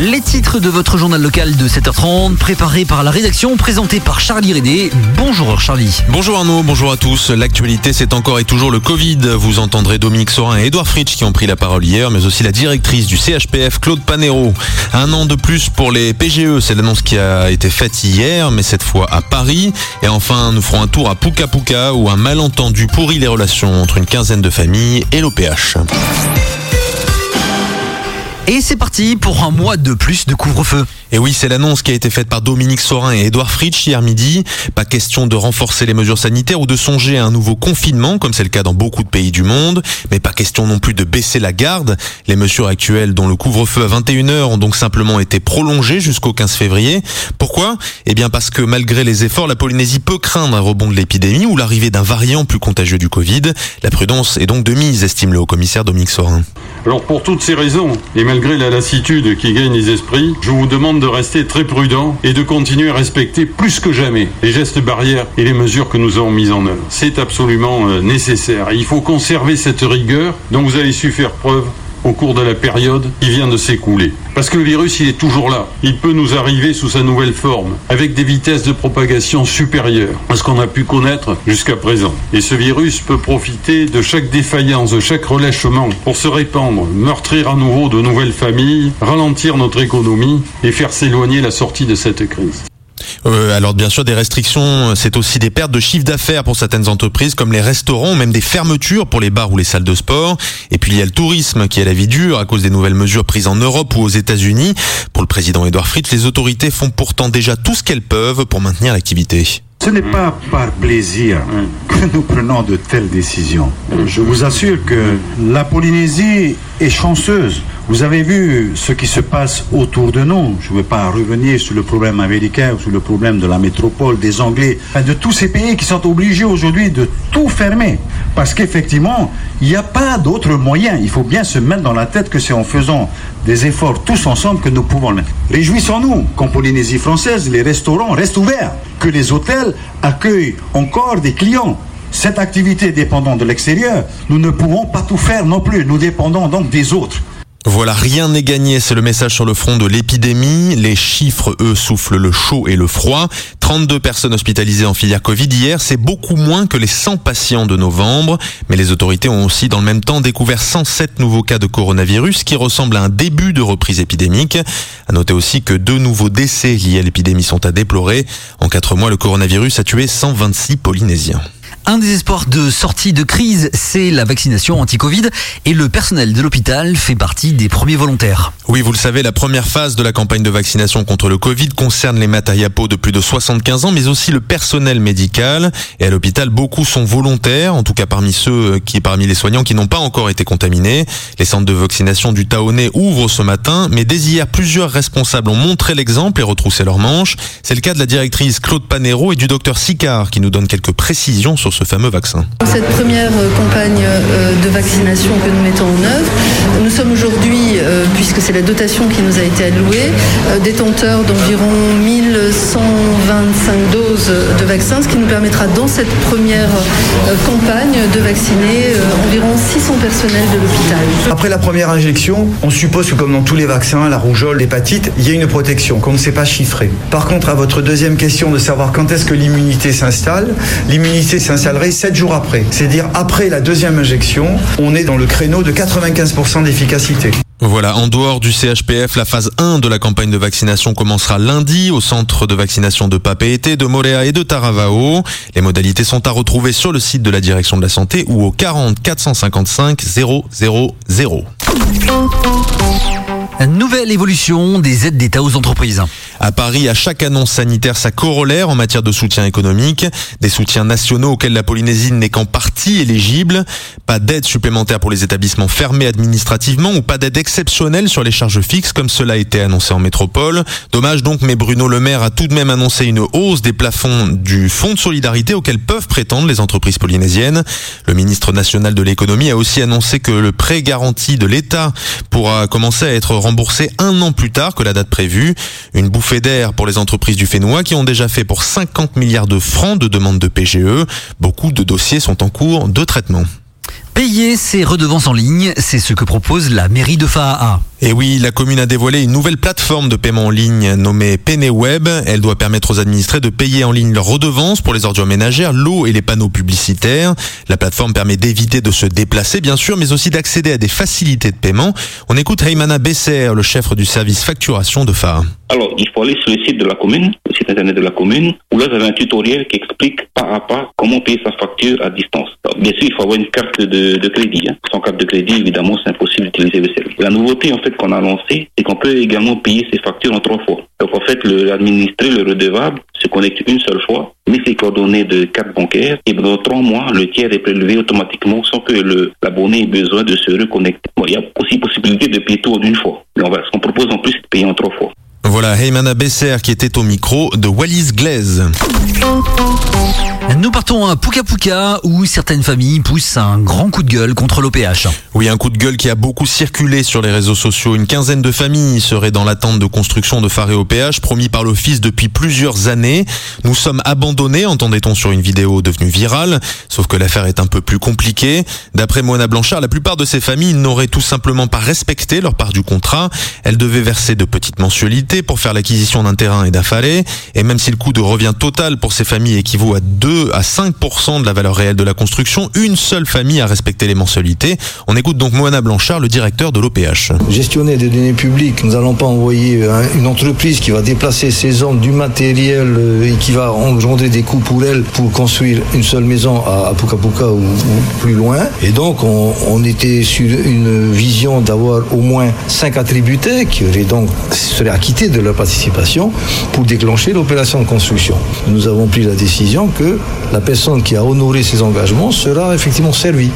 Les titres de votre journal local de 7h30, préparés par la rédaction, présentés par Charlie Rédé. Bonjour Charlie. Bonjour Arnaud, bonjour à tous. L'actualité, c'est encore et toujours le Covid. Vous entendrez Dominique Sorin et Edouard Fritsch qui ont pris la parole hier, mais aussi la directrice du CHPF, Claude Panero. Un an de plus pour les PGE, c'est l'annonce qui a été faite hier, mais cette fois à Paris. Et enfin, nous ferons un tour à Puka Puka où un malentendu pourrit les relations entre une quinzaine de familles et l'OPH. Et c'est parti pour un mois de plus de couvre-feu. Et oui, c'est l'annonce qui a été faite par Dominique Sorin et Edouard Fritsch hier midi. Pas question de renforcer les mesures sanitaires ou de songer à un nouveau confinement, comme c'est le cas dans beaucoup de pays du monde. Mais pas question non plus de baisser la garde. Les mesures actuelles, dont le couvre-feu à 21h, ont donc simplement été prolongées jusqu'au 15 février. Pourquoi? Eh bien parce que malgré les efforts, la Polynésie peut craindre un rebond de l'épidémie ou l'arrivée d'un variant plus contagieux du Covid. La prudence est donc de mise, estime le haut-commissaire Dominique Sorin. Alors pour toutes ces raisons, et malgré la lassitude qui gagne les esprits, je vous demande de rester très prudent et de continuer à respecter plus que jamais les gestes barrières et les mesures que nous avons mises en œuvre. C'est absolument euh, nécessaire. il faut conserver cette rigueur dont vous avez su faire preuve au cours de la période qui vient de s'écouler. Parce que le virus, il est toujours là. Il peut nous arriver sous sa nouvelle forme, avec des vitesses de propagation supérieures à ce qu'on a pu connaître jusqu'à présent. Et ce virus peut profiter de chaque défaillance, de chaque relâchement pour se répandre, meurtrir à nouveau de nouvelles familles, ralentir notre économie et faire s'éloigner la sortie de cette crise. Euh, alors bien sûr, des restrictions, c'est aussi des pertes de chiffre d'affaires pour certaines entreprises comme les restaurants, même des fermetures pour les bars ou les salles de sport. Et puis il y a le tourisme qui a la vie dure à cause des nouvelles mesures prises en Europe ou aux États-Unis. Pour le président Edouard Fritz, les autorités font pourtant déjà tout ce qu'elles peuvent pour maintenir l'activité. Ce n'est pas par plaisir que nous prenons de telles décisions. Je vous assure que la Polynésie est chanceuse vous avez vu ce qui se passe autour de nous. Je ne veux pas revenir sur le problème américain ou sur le problème de la métropole, des Anglais, de tous ces pays qui sont obligés aujourd'hui de tout fermer. Parce qu'effectivement, il n'y a pas d'autre moyen. Il faut bien se mettre dans la tête que c'est en faisant des efforts tous ensemble que nous pouvons le mettre. Réjouissons-nous qu'en Polynésie française, les restaurants restent ouverts, que les hôtels accueillent encore des clients cette activité dépendant de l'extérieur, nous ne pouvons pas tout faire non plus. Nous dépendons donc des autres. Voilà, rien n'est gagné, c'est le message sur le front de l'épidémie. Les chiffres, eux, soufflent le chaud et le froid. 32 personnes hospitalisées en filière Covid hier, c'est beaucoup moins que les 100 patients de novembre. Mais les autorités ont aussi dans le même temps découvert 107 nouveaux cas de coronavirus qui ressemblent à un début de reprise épidémique. À noter aussi que deux nouveaux décès liés à l'épidémie sont à déplorer. En quatre mois, le coronavirus a tué 126 Polynésiens. Un des espoirs de sortie de crise, c'est la vaccination anti-Covid et le personnel de l'hôpital fait partie des premiers volontaires. Oui, vous le savez, la première phase de la campagne de vaccination contre le Covid concerne les matériapos de plus de 75 ans, mais aussi le personnel médical. Et à l'hôpital, beaucoup sont volontaires, en tout cas parmi ceux qui, parmi les soignants qui n'ont pas encore été contaminés. Les centres de vaccination du Taonnet ouvrent ce matin, mais dès hier, plusieurs responsables ont montré l'exemple et retroussé leurs manches. C'est le cas de la directrice Claude Panero et du docteur Sicard qui nous donne quelques précisions sur ce fameux vaccin. Cette première euh, campagne euh, de vaccination que nous mettons en œuvre, nous sommes aujourd'hui, euh, puisque c'est la dotation qui nous a été allouée, détenteurs d'environ 1125 doses de vaccins, ce qui nous permettra dans cette première campagne de vacciner environ 600 personnels de l'hôpital. Après la première injection, on suppose que comme dans tous les vaccins, la rougeole, l'hépatite, il y a une protection qu'on ne sait pas chiffrer. Par contre, à votre deuxième question de savoir quand est-ce que l'immunité s'installe, l'immunité s'installe 7 jours après. C'est-à-dire après la deuxième injection, on est dans le créneau de 95% d'efficacité. Voilà, en dehors du CHPF, la phase 1 de la campagne de vaccination commencera lundi au centre de vaccination de Papeete, de Moréa et de Taravao. Les modalités sont à retrouver sur le site de la direction de la santé ou au 40 455 000. Nouvelle évolution des aides d'État aux entreprises. À Paris, à chaque annonce sanitaire, sa corollaire en matière de soutien économique. Des soutiens nationaux auxquels la Polynésie n'est qu'en partie éligible. Pas d'aide supplémentaire pour les établissements fermés administrativement ou pas d'aide exceptionnelle sur les charges fixes comme cela a été annoncé en métropole. Dommage donc, mais Bruno Le Maire a tout de même annoncé une hausse des plafonds du fonds de solidarité auquel peuvent prétendre les entreprises polynésiennes. Le ministre national de l'économie a aussi annoncé que le prêt garanti de l'État pourra commencer à être remboursé un an plus tard que la date prévue. Une bouffée d'air pour les entreprises du Fénois qui ont déjà fait pour 50 milliards de francs de demandes de PGE. Beaucoup de dossiers sont en cours de traitement. Payer ses redevances en ligne, c'est ce que propose la mairie de Faa. Et oui, la commune a dévoilé une nouvelle plateforme de paiement en ligne nommée PeneWeb. Elle doit permettre aux administrés de payer en ligne leurs redevances pour les ordures ménagères, l'eau et les panneaux publicitaires. La plateforme permet d'éviter de se déplacer, bien sûr, mais aussi d'accéder à des facilités de paiement. On écoute Heymana Besser, le chef du service facturation de Faa. Alors, il faut aller sur le site de la commune, le site internet de la commune, où là, vous avez un tutoriel qui explique pas à pas comment payer sa facture à distance. bien sûr, il faut avoir une carte de, crédit. Hein. Sans carte de crédit, évidemment, c'est impossible d'utiliser le service. La nouveauté, en fait, qu'on a lancée, c'est qu'on peut également payer ses factures en trois fois. Donc, en fait, l'administré, le, redevable, se connecte une seule fois, met ses coordonnées de carte bancaire, et dans trois mois, le tiers est prélevé automatiquement sans que l'abonné ait besoin de se reconnecter. Il y a aussi possibilité de payer tout en une fois. Mais on va, ce qu'on propose en plus, c'est de payer en trois fois. Voilà Heymana Besser qui était au micro de Wallis Glaise. Nous partons à Puka Puka où certaines familles poussent un grand coup de gueule contre l'OPH. Oui, un coup de gueule qui a beaucoup circulé sur les réseaux sociaux. Une quinzaine de familles seraient dans l'attente de construction de phares OPH promis par l'office depuis plusieurs années. Nous sommes abandonnés, entendait-on sur une vidéo devenue virale. Sauf que l'affaire est un peu plus compliquée. D'après Mona Blanchard, la plupart de ces familles n'auraient tout simplement pas respecté leur part du contrat. Elles devaient verser de petites mensualités pour faire l'acquisition d'un terrain et d'affalés. Et même si le coût de revient total pour ces familles équivaut à 2 à 5% de la valeur réelle de la construction, une seule famille a respecté les mensualités. On écoute donc Moana Blanchard, le directeur de l'OPH. Gestionner des données publiques, nous n'allons pas envoyer une entreprise qui va déplacer ses hommes, du matériel euh, et qui va engendrer des coûts pour elle pour construire une seule maison à Puka Puka ou, plus loin. Et donc on, était sur une vision d'avoir au moins cinq attributaires qui auraient donc seraient acquittés de leur participation pour déclencher l'opération de construction. Nous avons pris la décision que la personne qui a honoré ses engagements sera effectivement servie.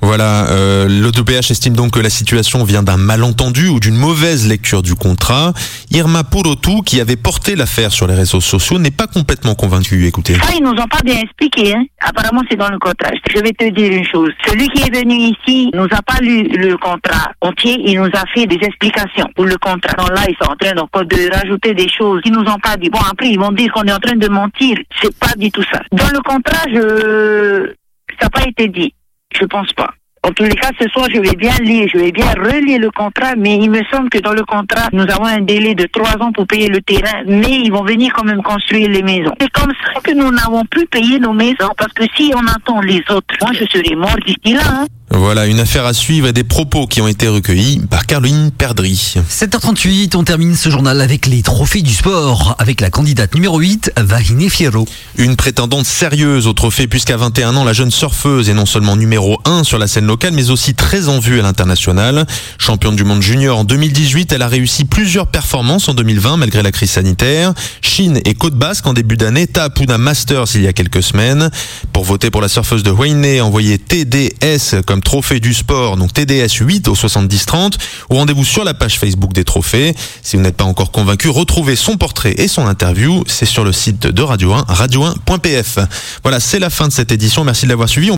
Voilà, euh, l'OPH estime donc que la situation vient d'un malentendu ou d'une mauvaise lecture du contrat. Irma Purotu, qui avait porté l'affaire sur les réseaux sociaux, n'est pas complètement convaincue. Écoutez. Ah, ils nous ont pas bien expliqué. Hein. Apparemment, c'est dans le contrat. Je vais te dire une chose. Celui qui est venu ici nous a pas lu le contrat entier. Il nous a fait des explications pour le contrat. Donc là, ils sont en train de rajouter des choses qu'ils nous ont pas dit. Bon, après, ils vont dire qu'on est en train de mentir. C'est pas du tout ça. Dans le contrat, je... ça n'a pas été dit. Je pense pas. En tous les cas, ce soir, je vais bien lire, je vais bien relier le contrat, mais il me semble que dans le contrat, nous avons un délai de trois ans pour payer le terrain, mais ils vont venir quand même construire les maisons. C'est comme ça que nous n'avons plus payé nos maisons, parce que si on attend les autres, moi je serai mort d'ici là. Hein. Voilà, une affaire à suivre et des propos qui ont été recueillis par Caroline Perdry. 7h38, on termine ce journal avec les trophées du sport, avec la candidate numéro 8, Vahine Fierro. Une prétendante sérieuse au trophée puisqu'à 21 ans, la jeune surfeuse est non seulement numéro 1 sur la scène locale, mais aussi très en vue à l'international. Championne du monde junior en 2018, elle a réussi plusieurs performances en 2020 malgré la crise sanitaire. Chine et Côte Basque en début d'année, Tapuna Masters il y a quelques semaines. Pour voter pour la surfeuse de Wayne, envoyez TDS trophée du sport, donc TDS 8 au 70-30, ou rendez-vous sur la page Facebook des trophées. Si vous n'êtes pas encore convaincu, retrouvez son portrait et son interview, c'est sur le site de Radio 1, radio1.pf. Voilà, c'est la fin de cette édition, merci de l'avoir suivi.